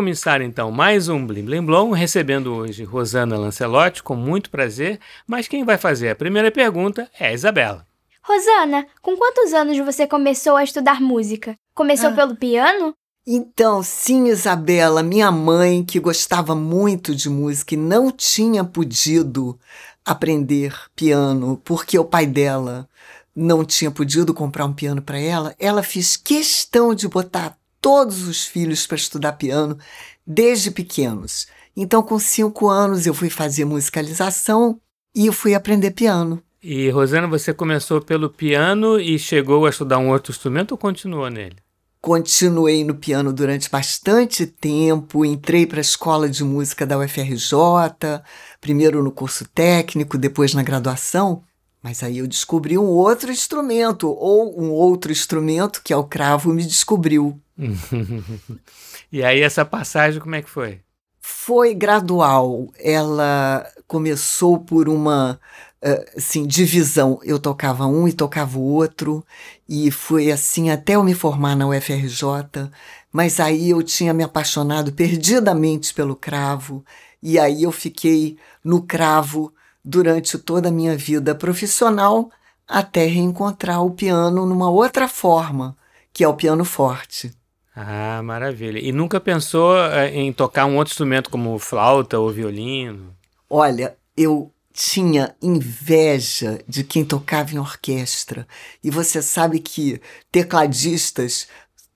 começar então mais um Blim Blim Blom, recebendo hoje Rosana Lancelotti com muito prazer, mas quem vai fazer a primeira pergunta é a Isabela. Rosana, com quantos anos você começou a estudar música? Começou Ah. pelo piano? Então, sim, Isabela, minha mãe, que gostava muito de música e não tinha podido aprender piano porque o pai dela não tinha podido comprar um piano para ela, ela fez questão de botar todos os filhos para estudar piano desde pequenos. Então, com cinco anos, eu fui fazer musicalização e eu fui aprender piano. E Rosana, você começou pelo piano e chegou a estudar um outro instrumento ou continuou nele? Continuei no piano durante bastante tempo, entrei para a escola de música da UFRJ, primeiro no curso técnico, depois na graduação, mas aí eu descobri um outro instrumento, ou um outro instrumento, que é o cravo, me descobriu. E aí essa passagem como é que foi? Foi gradual, ela começou por uma eh, assim, divisão. Eu tocava um e tocava o outro, e foi assim até eu me formar na UFRJ. Mas aí eu tinha me apaixonado perdidamente pelo cravo, e aí eu fiquei no cravo durante toda a minha vida profissional até reencontrar o piano numa outra forma, que é o piano forte. Ah, maravilha. E nunca pensou eh, em tocar um outro instrumento como flauta ou violino? Olha, eu tinha inveja de quem tocava em orquestra. E você sabe que tecladistas,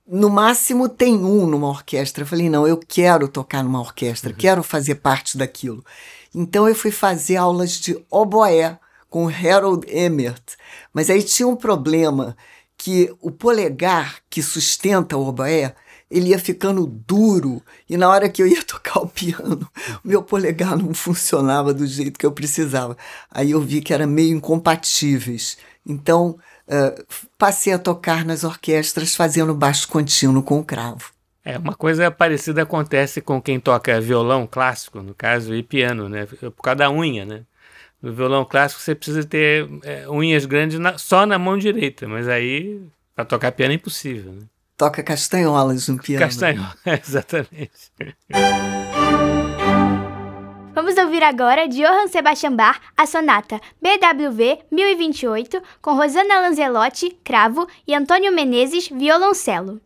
no máximo, tem um numa orquestra. Eu falei, não, eu quero tocar numa orquestra, quero fazer parte daquilo. Então eu fui fazer aulas de oboé com Harold Emmert. Mas aí tinha um problema que o polegar que sustenta o oboé, ele ia ficando duro e na hora que eu ia tocar o piano, o meu polegar não funcionava do jeito que eu precisava. Aí eu vi que era meio incompatíveis. Então, eh, passei a tocar nas orquestras fazendo baixo contínuo com o cravo. É, uma coisa parecida acontece com quem toca violão clássico, no caso, e piano, né? Por causa da unha, né? No violão clássico você precisa ter é, unhas grandes na- só na mão direita, mas aí para tocar piano é impossível, né? Toca castanholas no piano. Castanho, exatamente. Vamos ouvir agora de Johann Sebastian Bach a sonata BWV 1028 com Rosana Lanzelotti, cravo e Antônio Menezes, violoncelo.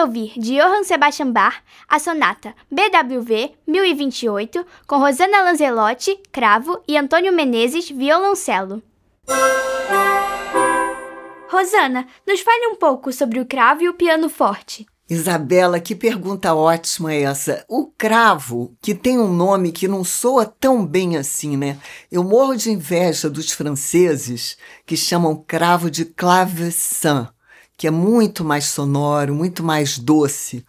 De ouvir de Johann Sebastian Bach a sonata BWV 1028 com Rosana Lanzelotti, cravo e Antônio Menezes, violoncelo. Rosana, nos fale um pouco sobre o cravo e o piano forte. Isabela, que pergunta ótima é essa. O cravo, que tem um nome que não soa tão bem assim, né? Eu morro de inveja dos franceses que chamam cravo de clavecin que é muito mais sonoro, muito mais doce,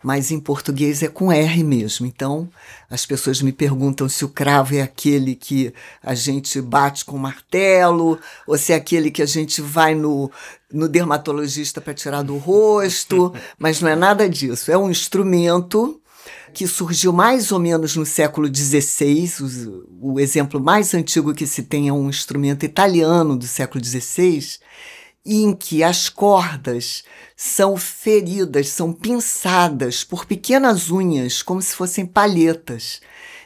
mas em português é com R mesmo. Então, as pessoas me perguntam se o cravo é aquele que a gente bate com martelo, ou se é aquele que a gente vai no, no dermatologista para tirar do rosto, mas não é nada disso. É um instrumento que surgiu mais ou menos no século XVI. O, o exemplo mais antigo que se tem é um instrumento italiano do século XVI em que as cordas são feridas, são pinçadas por pequenas unhas, como se fossem palhetas.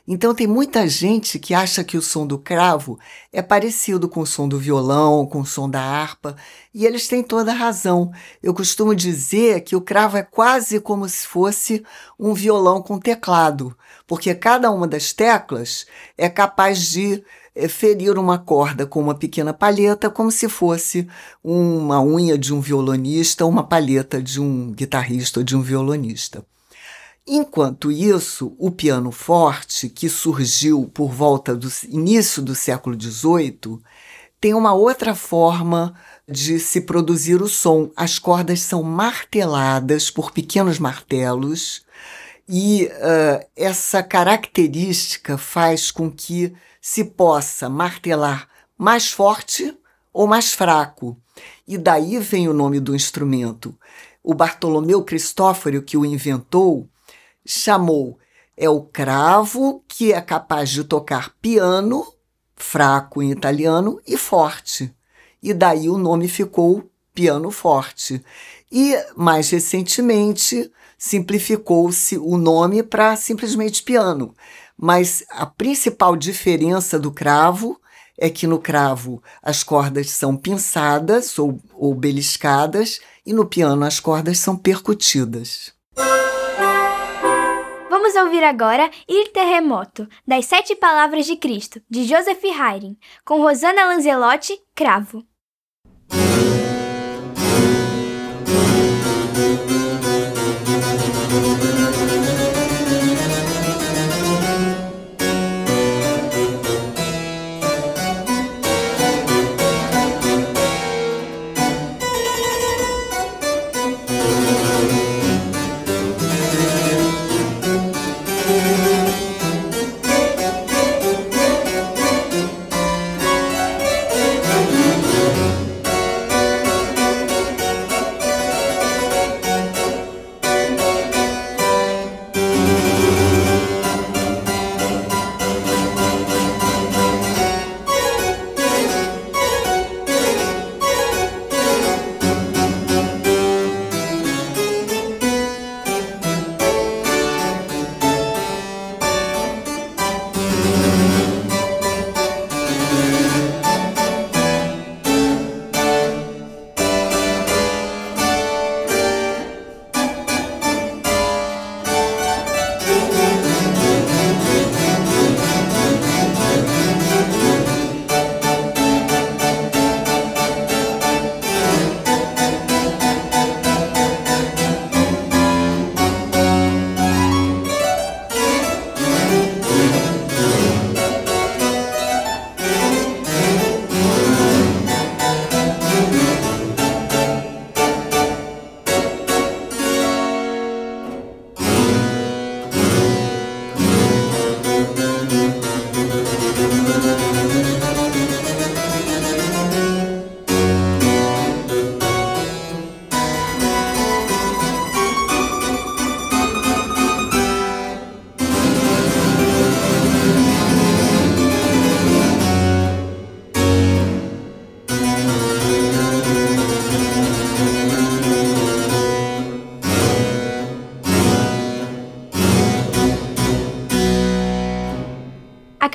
Então tem muita gente que acha que o som do cravo é parecido com o som do violão, com o som da harpa, e eles têm toda a razão. Eu costumo dizer que o cravo é quase como se fosse um violão com teclado, porque cada uma das teclas é capaz de ferir uma corda com uma pequena palheta como se fosse uma unha de um violonista uma palheta de um guitarrista ou de um violonista. Enquanto isso, o piano forte, que surgiu por volta do início do século XVIII, tem uma outra forma de se produzir o som. As cordas são marteladas por pequenos martelos e uh, essa característica faz com que se possa martelar mais forte ou mais fraco. E daí vem o nome do instrumento. O Bartolomeu Cristóforo, que o inventou, chamou é o cravo que é capaz de tocar piano, fraco em italiano, e forte. E daí o nome ficou piano forte. E mais recentemente simplificou-se o nome para simplesmente piano. Mas a principal diferença do cravo é que no cravo as cordas são pinçadas ou, ou beliscadas e no piano as cordas ssão percutidas. Vamos ouvir agora Ir Terremoto, das Sete Palavras de Cristo, de Joseph Haydn, com Rosana Lanzelotti, Cravo.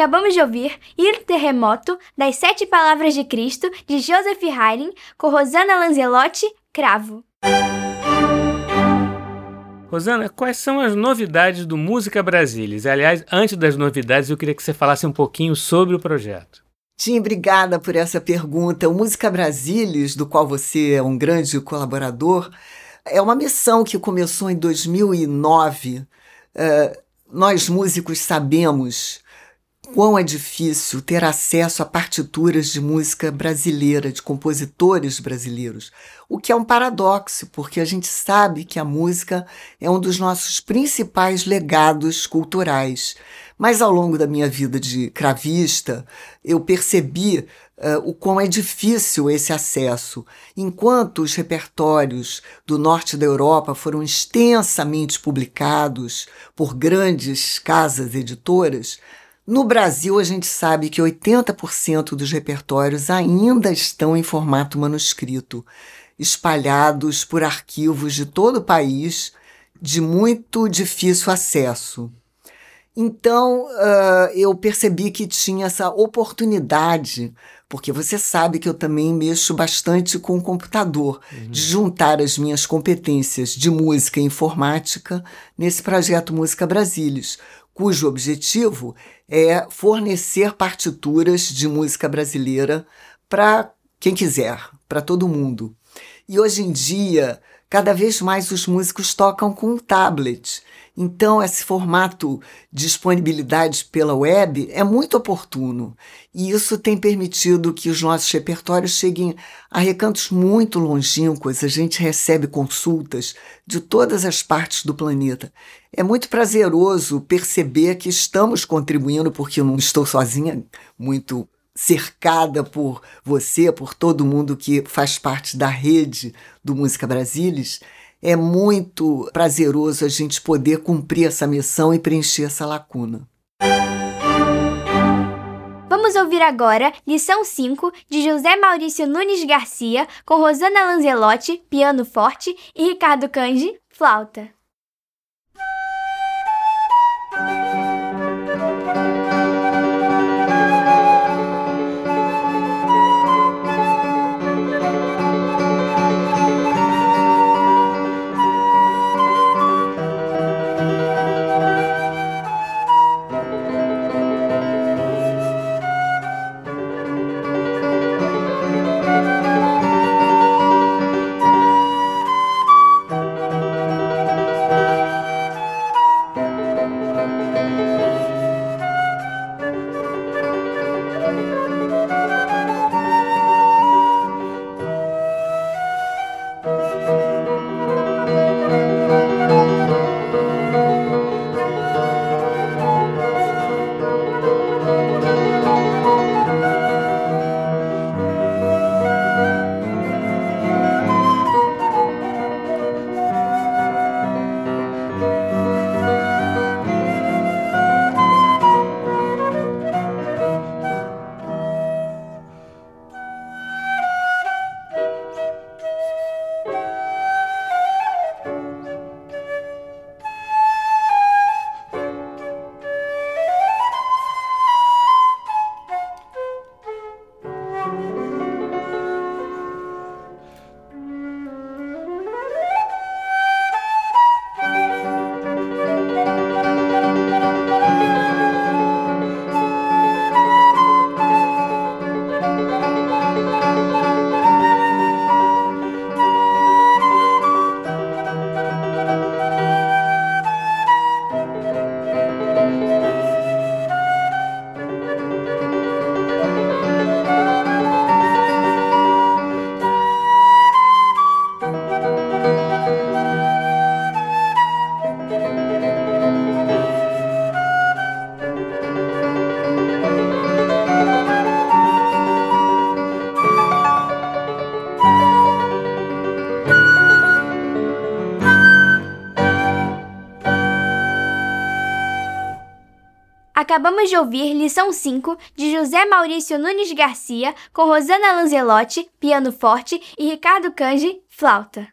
Acabamos de ouvir Ir Terremoto, das Sete Palavras de Cristo, de Joseph Haydn, com Rosana Lanzelotti, Cravo. Rosana, quais são as novidades do Música Brasilis? Aliás, antes das novidades, eu queria que você falasse um pouquinho sobre o projeto. Tim, obrigada por essa pergunta. O Música Brasilis, do qual você é um grande colaborador, é uma missão que começou em 2009. Uh, eh, nós músicos sabemos quão é difícil ter acesso a partituras de música brasileira, de compositores brasileiros. O que é um paradoxo, porque a gente sabe que a música é um dos nossos principais legados culturais. Mas ao longo da minha vida de cravista, eu percebi uh, o quão é difícil esse acesso. Enquanto os repertórios do norte da Europa foram extensamente publicados por grandes casas editoras, no Brasil, a gente sabe que 80% dos repertórios ainda estão em formato manuscrito, espalhados por arquivos de todo o país, de muito difícil acesso. Então, uh, eu percebi que tinha essa oportunidade, porque você sabe que eu também mexo bastante com o computador, uhum. de juntar as minhas competências de música e informática nesse projeto Música Brasilis, cujo objetivo é fornecer partituras de música brasileira para quem quiser, para todo mundo. E hoje em dia, cada vez mais os músicos tocam com tablet. Então, esse formato de disponibilidade pela web é muito oportuno e isso tem permitido que os nossos repertórios cheguem a recantos muito longínquos. A gente recebe consultas de todas as partes do planeta. É muito prazeroso perceber que estamos contribuindo, porque eu não estou sozinha, muito cercada por você, por todo mundo que faz parte da rede do Música Brasilis é muito prazeroso a gente poder cumprir essa missão e preencher essa lacuna. Vamos ouvir agora lição 5 de José Maurício Nunes Garcia com Rosana Lanzelotti, piano forte, e Ricardo Canji, flauta. Acabamos de ouvir lição 5 de José Maurício Nunes Garcia com Rosana Lanzelotti, piano forte, e Ricardo Canji, flauta.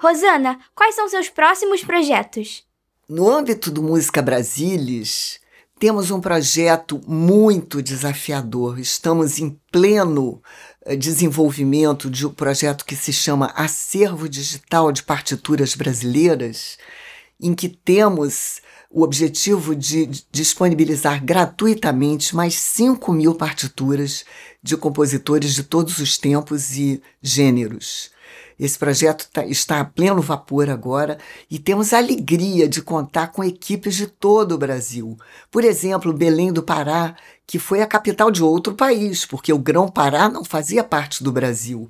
Rosana, quais são seus próximos projetos? No âmbito do Música Brasilis, temos um projeto muito desafiador. Estamos em pleno eh, desenvolvimento de um projeto que se chama Acervo Digital de Partituras Brasileiras, em que temos o objetivo de disponibilizar gratuitamente mais 5 mil partituras de compositores de todos os tempos e gêneros. Esse projeto tá, está a pleno vapor agora e temos a alegria de contar com equipes de todo o Brasil. Por exemplo, Belém do Pará, que foi a capital de outro país, porque o Grão-Pará não fazia parte do Brasil.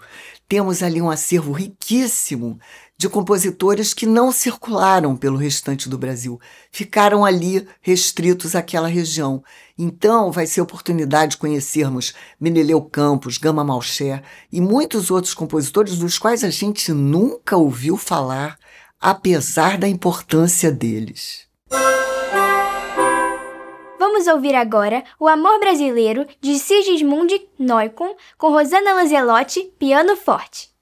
Temos ali um acervo riquíssimo de compositores que não circularam pelo restante do Brasil, ficaram ali restritos àquela região. Então, vai ser oportunidade de conhecermos Meneleu Campos, Gama Malcher e muitos outros compositores dos quais a gente nunca ouviu falar, apesar da importância deles. Vamos ouvir agora O Amor Brasileiro de Sigismund Neumann com Rosana Lanzelotti, piano forte.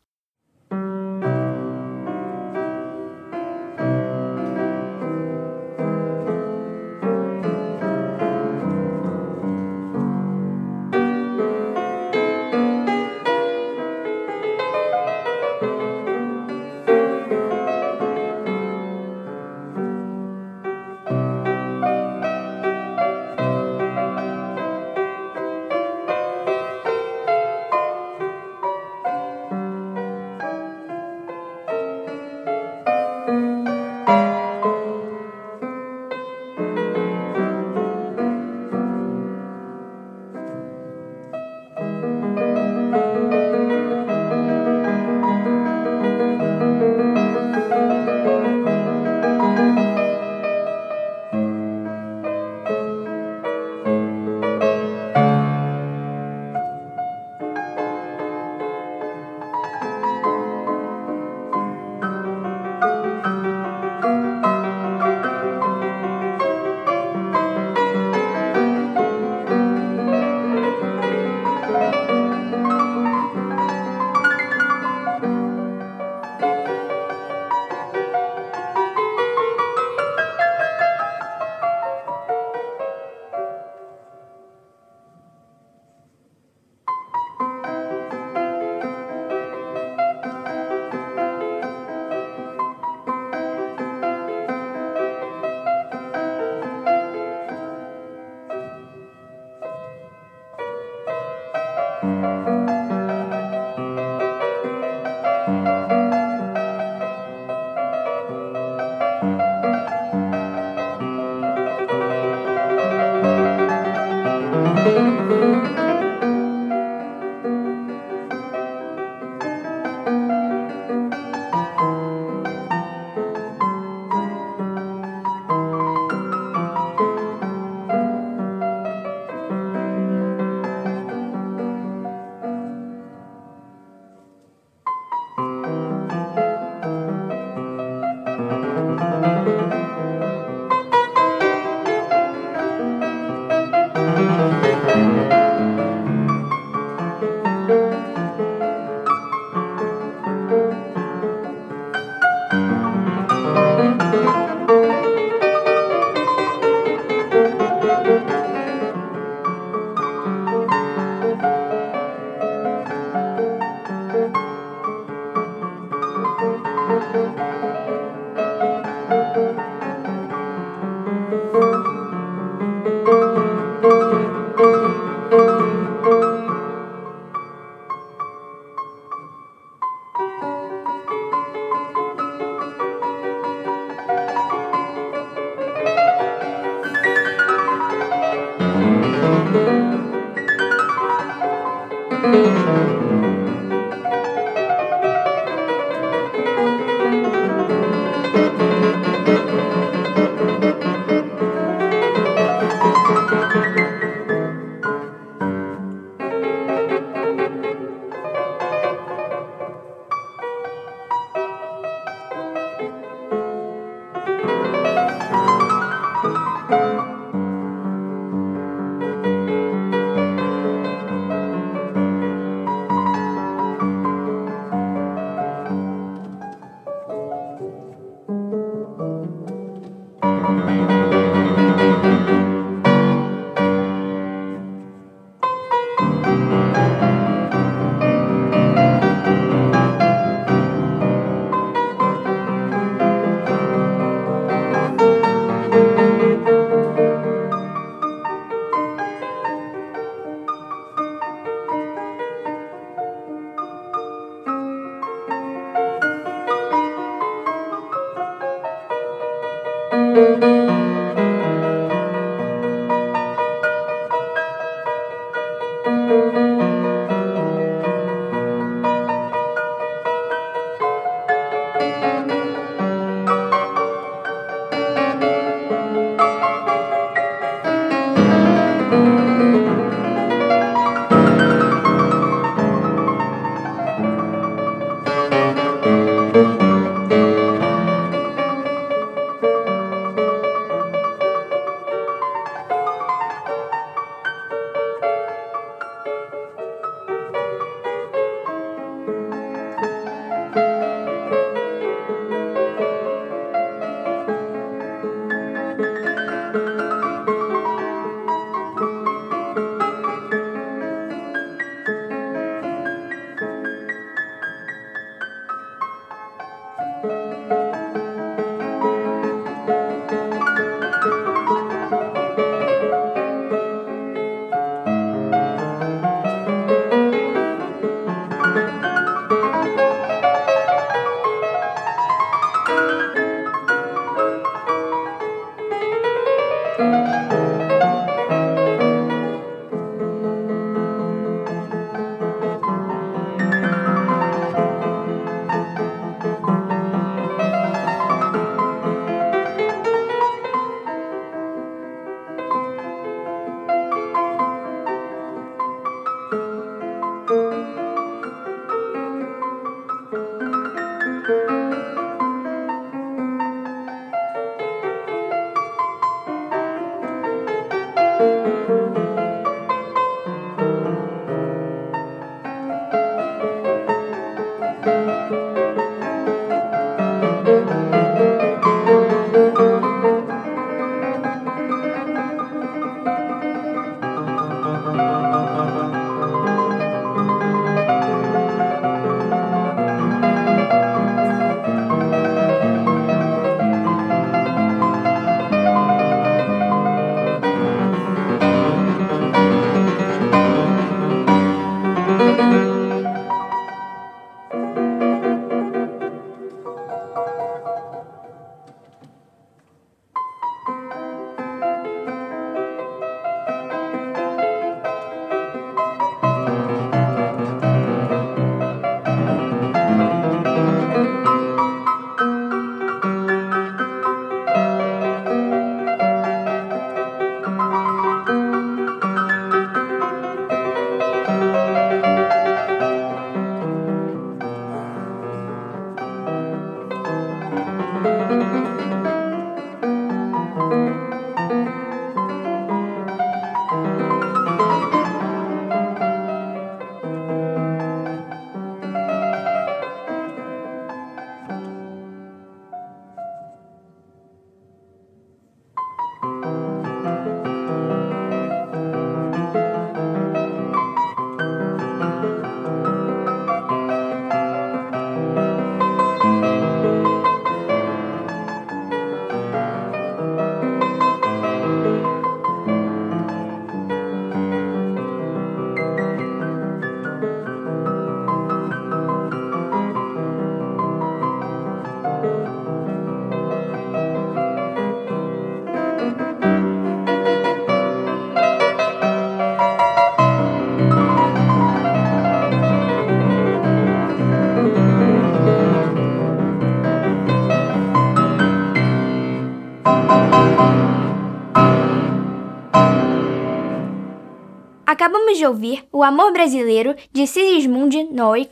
Acabamos de ouvir O Amor Brasileiro, de Sigismund Neumann,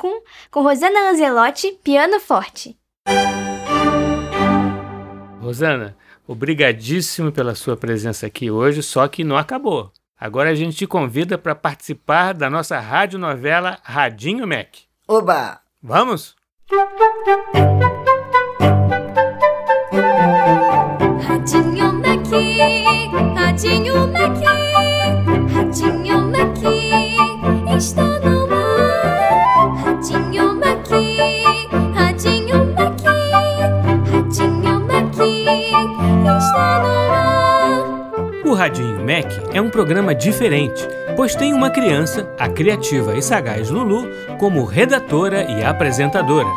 com Rosana Lanzelotti, piano forte. Rosana, obrigadíssimo pela sua presença aqui hoje, só que não acabou. Agora a gente te convida para participar da nossa radionovela Radinho Mac. Oba! Vamos? Radinho Mac, Radinho Mac, O Radinho Mac é um programa diferente, pois tem uma criança, a criativa e sagaz Lulu, como redatora e apresentadora.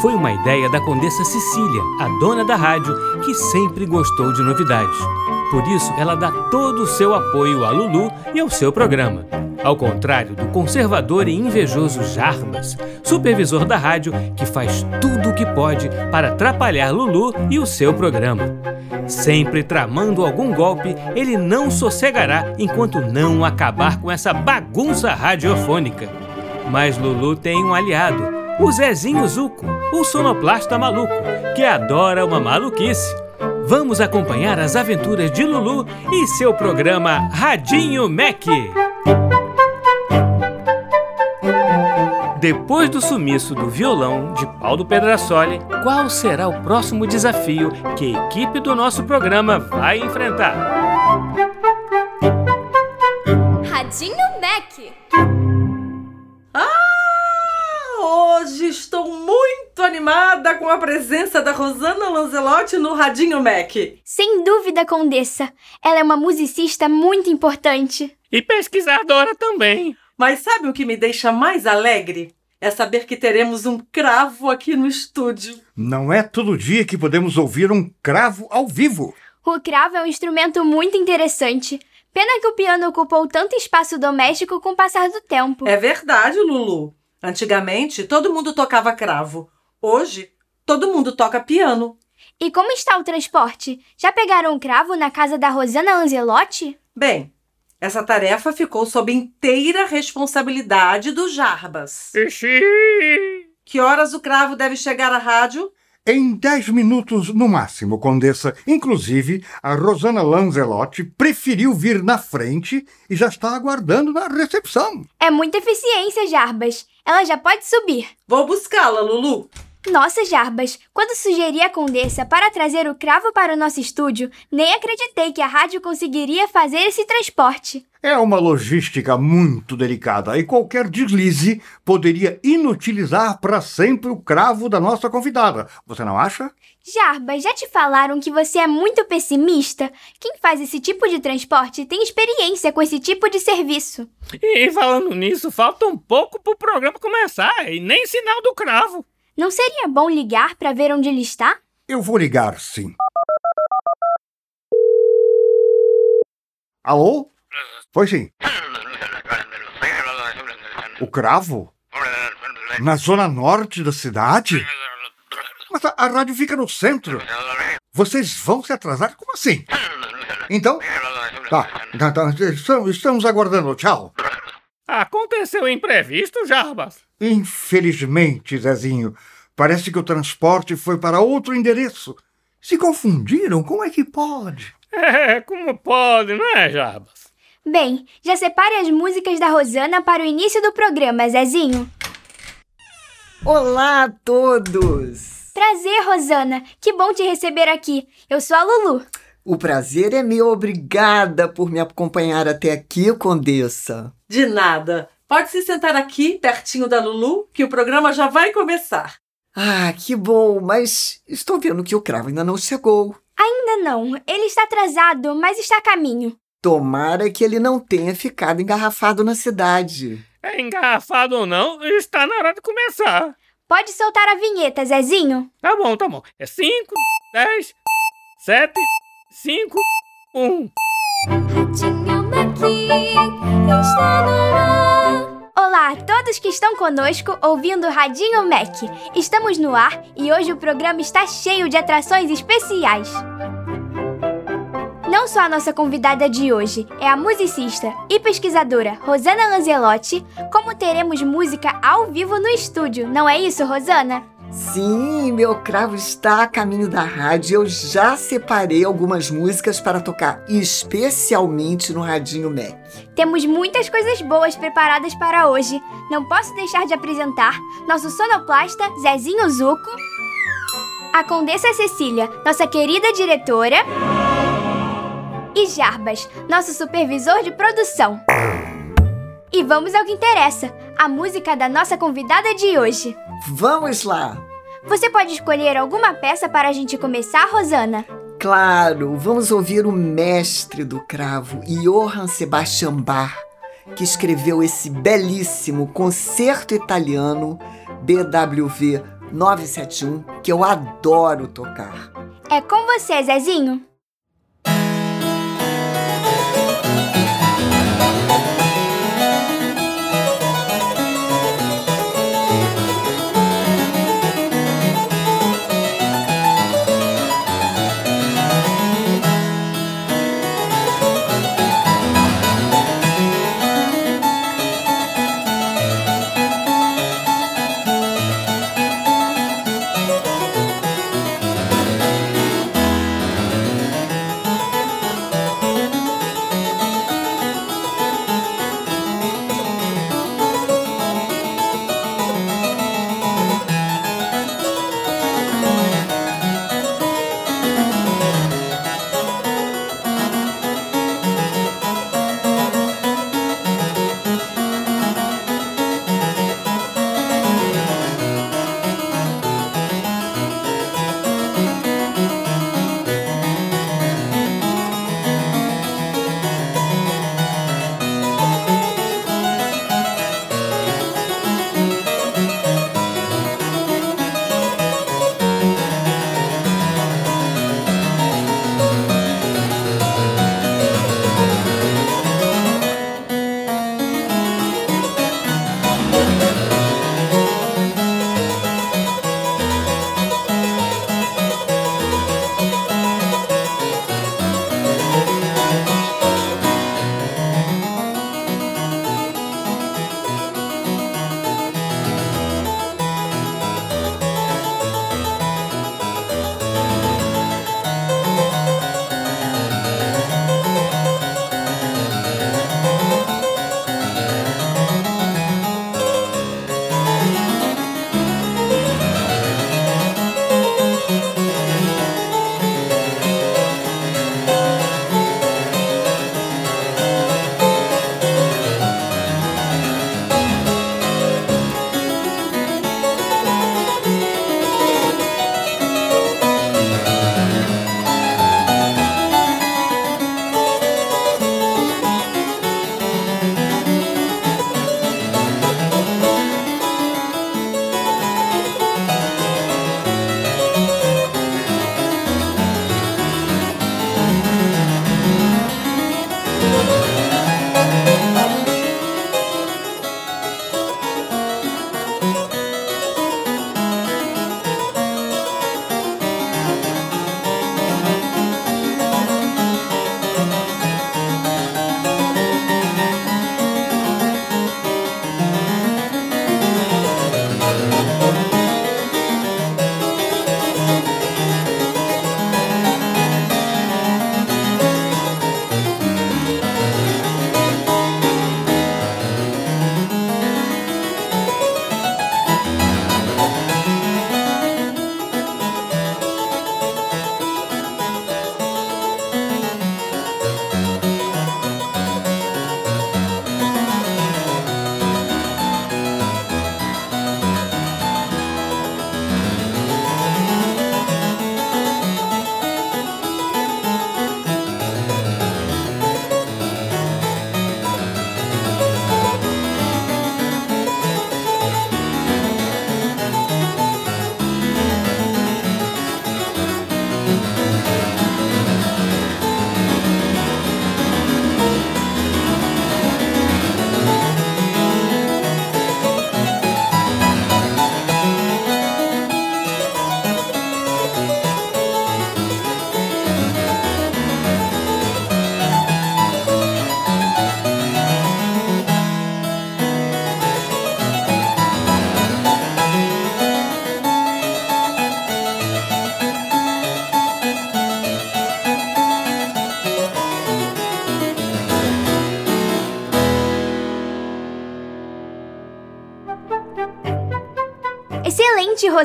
Foi uma ideia da Condessa Cecília, a dona da rádio, que sempre gostou de novidades. Por isso, ela dá todo o seu apoio a Lulu e ao seu programa. Ao contrário do conservador e invejoso Jarbas, supervisor da rádio, que faz tudo o que pode para atrapalhar Lulu e o seu programa. Sempre tramando algum golpe, ele não sossegará enquanto não acabar com essa bagunça radiofônica. Mas Lulu tem um aliado, o Zezinho Zuco, o sonoplasta maluco, que adora uma maluquice. Vamos acompanhar as aventuras de Lulu e seu programa Radinho Mac. Depois do sumiço do violão de Paulo Pedrasoli, qual será o próximo desafio que a equipe do nosso programa vai enfrentar? Radinho Mac. Hoje estou muito animada com a presença da Rosana Lanzelotti no Radinho Mac. Sem dúvida, Condessa. Ela é uma musicista muito importante. E pesquisadora também. Mas sabe o que me deixa mais alegre? É saber que teremos um cravo aqui no estúdio. Não é todo dia que podemos ouvir um cravo ao vivo. O cravo é um instrumento muito interessante. Pena que o piano ocupou tanto espaço doméstico com o passar do tempo. É verdade, Lulu. Antigamente, todo mundo tocava cravo. Hoje, todo mundo toca piano. E como está o transporte? Já pegaram um cravo na casa da Rosana Lanzelotti? Bem, essa tarefa ficou sob inteira responsabilidade do Jarbas. Ixi! Que horas o cravo deve chegar à rádio? Em dez minutos no máximo, Condessa. Inclusive, a Rosana Lanzelotti preferiu vir na frente e já está aguardando na recepção. É muita eficiência, Jarbas. Ela já pode subir. Vou buscá-la, Lulu. Nossa, Jarbas, quando sugeri a Condessa para trazer o cravo para o nosso estúdio, nem acreditei que a rádio conseguiria fazer esse transporte. É uma logística muito delicada e qualquer deslize poderia inutilizar para sempre o cravo da nossa convidada. Você não acha? Jarbas, já te falaram que você é muito pessimista? Quem faz esse tipo de transporte tem experiência com esse tipo de serviço. E falando nisso, falta um pouco pro programa começar e nem sinal do cravo. Não seria bom ligar para ver onde ele está? Eu vou ligar, sim. Alô? Foi sim. O cravo? Na zona norte da cidade? Mas a, a rádio fica no centro. Vocês vão se atrasar? Como assim? Então? Tá, tá, tá, estamos, estamos aguardando. Tchau. Aconteceu imprevisto, Jarbas? Infelizmente, Zezinho, parece que o transporte foi para outro endereço. Se confundiram? Como é que pode? É, como pode, não é, Jarbas? Bem, já separe as músicas da Rosana para o início do programa, Zezinho. Olá a todos! Prazer, Rosana. Que bom te receber aqui. Eu sou a Lulu. O prazer é meu. Obrigada por me acompanhar até aqui, Condessa. De nada. Pode se sentar aqui, pertinho da Lulu, que o programa já vai começar. Ah, que bom, mas estou vendo que o cravo ainda não chegou. Ainda não. Ele está atrasado, mas está a caminho. Tomara que ele não tenha ficado engarrafado na cidade. É engarrafado ou não, está na hora de começar. Pode soltar a vinheta, Zezinho? Tá bom, tá bom. É 5, 10, 7, 5, 1. Ratinho Maqui está no ar. Olá a todos que estão conosco ouvindo o Radinho Mac. Estamos no ar e hoje o programa está cheio de atrações especiais. Não só a nossa convidada de hoje é a musicista e pesquisadora Rosana Lanzelotti, como teremos música ao vivo no estúdio, não é isso, Rosana? Sim, meu cravo está a caminho da rádio. Eu já separei algumas músicas para tocar especialmente no Radinho Mac. Temos muitas coisas boas preparadas para hoje. Não posso deixar de apresentar nosso sonoplasta Zezinho Zuco, a Condessa Cecília, nossa querida diretora, e Jarbas, nosso supervisor de produção. E vamos ao que interessa, a música da nossa convidada de hoje. Vamos lá! Você pode escolher alguma peça para a gente começar, Rosana? Claro, vamos ouvir o mestre do cravo, Johann Sebastian Bach, que escreveu esse belíssimo concerto italiano BWV 971, que eu adoro tocar. É com você, Zezinho.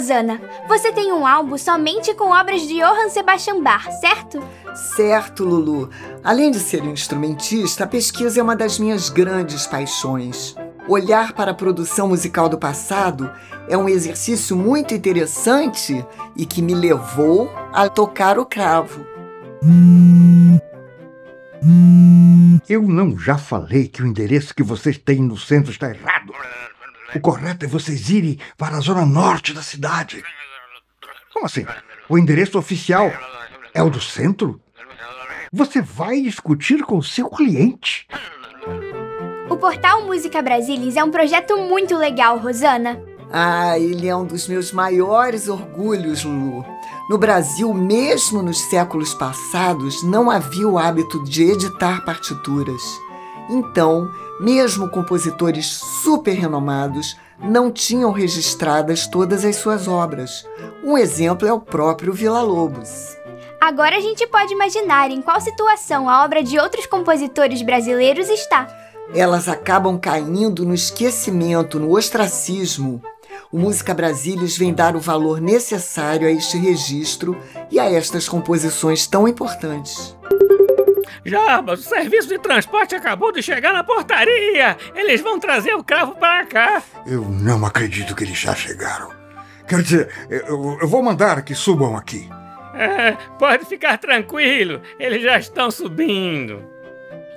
Rosana! Você tem um álbum somente com obras de Johann Sebastian Bach, certo? Certo, Lulu. Além de ser um instrumentista, a pesquisa é uma das minhas grandes paixões. Olhar para a produção musical do passado é um exercício muito interessante e que me levou a tocar o cravo. Eu não já falei que o endereço que vocês têm no centro está errado. O correto é vocês irem para a zona norte da cidade. Como assim? O endereço oficial é o do centro? Você vai discutir com o seu cliente. O portal Música Brasilis é um projeto muito legal, Rosana. Ah, ele é um dos meus maiores orgulhos, Lulu. No Brasil, mesmo nos séculos passados, não havia o hábito de editar partituras. Então, mesmo compositores super renomados não tinham registradas todas as suas obras. Um exemplo é o próprio Villa-Lobos. Agora a gente pode imaginar em qual situação a obra de outros compositores brasileiros está. Elas acabam caindo no esquecimento, no ostracismo. O Música Brasilis vem dar o valor necessário a este registro e a estas composições tão importantes. Jarbas, o serviço de transporte acabou de chegar na portaria. Eles vão trazer o cravo para cá. Eu não acredito que eles já chegaram. Quer dizer, eu, eu vou mandar que subam aqui. É, pode ficar tranquilo, eles já estão subindo.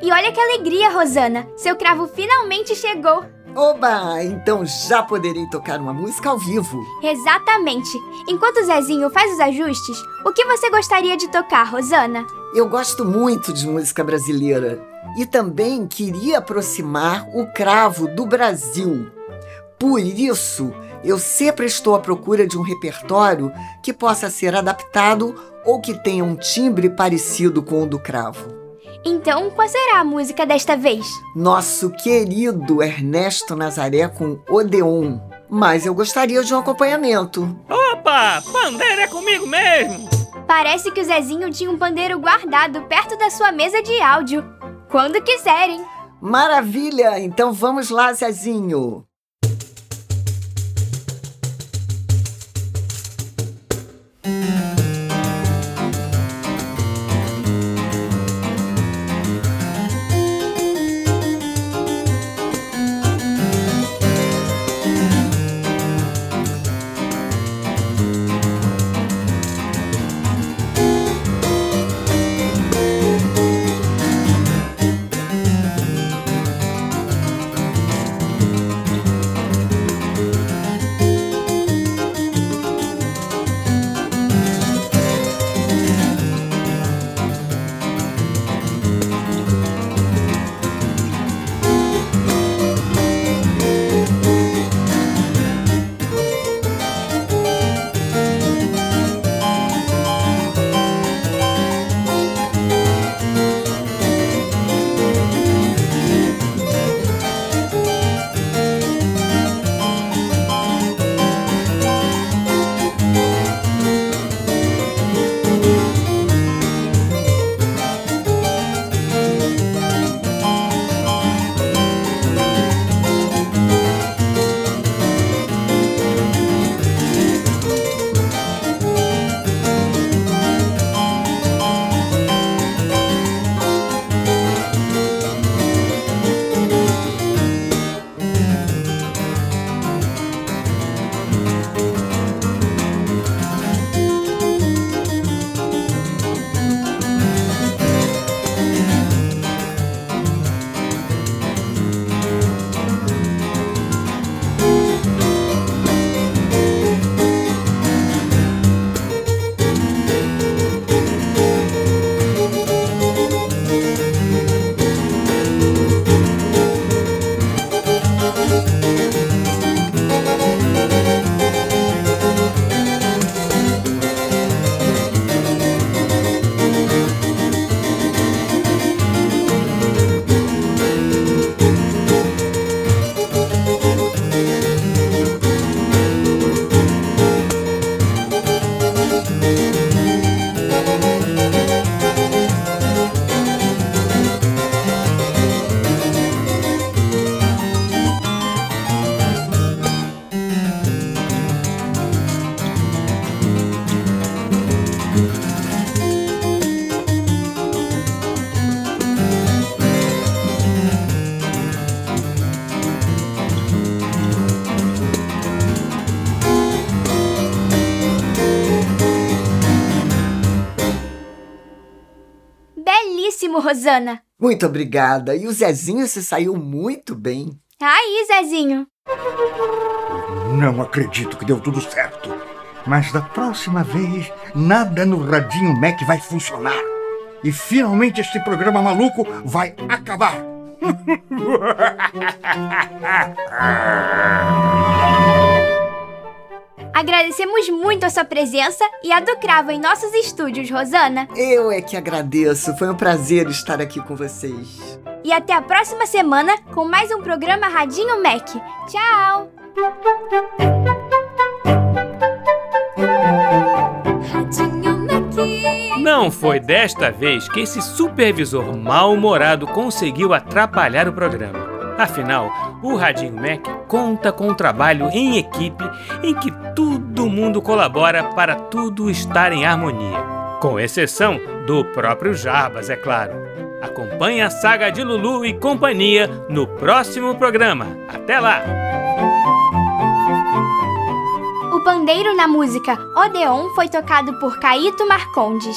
E olha que alegria, Rosana! Seu cravo finalmente chegou! Oba! Então já poderei tocar uma música ao vivo. Exatamente! Enquanto o Zezinho faz os ajustes, o que você gostaria de tocar, Rosana? Eu gosto muito de música brasileira e também queria aproximar o cravo do Brasil. Por isso, eu sempre estou à procura de um repertório que possa ser adaptado ou que tenha um timbre parecido com o do cravo. Então, qual será a música desta vez? Nosso querido Ernesto Nazaré com Odeon. Mas eu gostaria de um acompanhamento. Opa! Pandeiro é comigo mesmo! Parece que o Zezinho tinha um pandeiro guardado perto da sua mesa de áudio. Quando quiserem. Maravilha! Então vamos lá, Zezinho. Muito obrigada. E o Zezinho se saiu muito bem. Aí, Zezinho. Não acredito que deu tudo certo. Mas da próxima vez, nada no Radinho Mac vai funcionar. E finalmente este programa maluco vai acabar. Agradecemos muito a sua presença e a do Cravo em nossos estúdios, Rosana. Eu é que agradeço. Foi um prazer estar aqui com vocês. E até a próxima semana com mais um programa Radinho Mac. Tchau! Radinho Mac. Não foi desta vez que esse supervisor mal-humorado conseguiu atrapalhar o programa. Afinal, o Radinho Mac conta com um trabalho em equipe em que todo mundo colabora para tudo estar em harmonia. Com exceção do próprio Jarbas, é claro. Acompanhe a saga de Lulu e companhia no próximo programa. Até lá! O pandeiro na música Odeon foi tocado por Caíto Marcondes.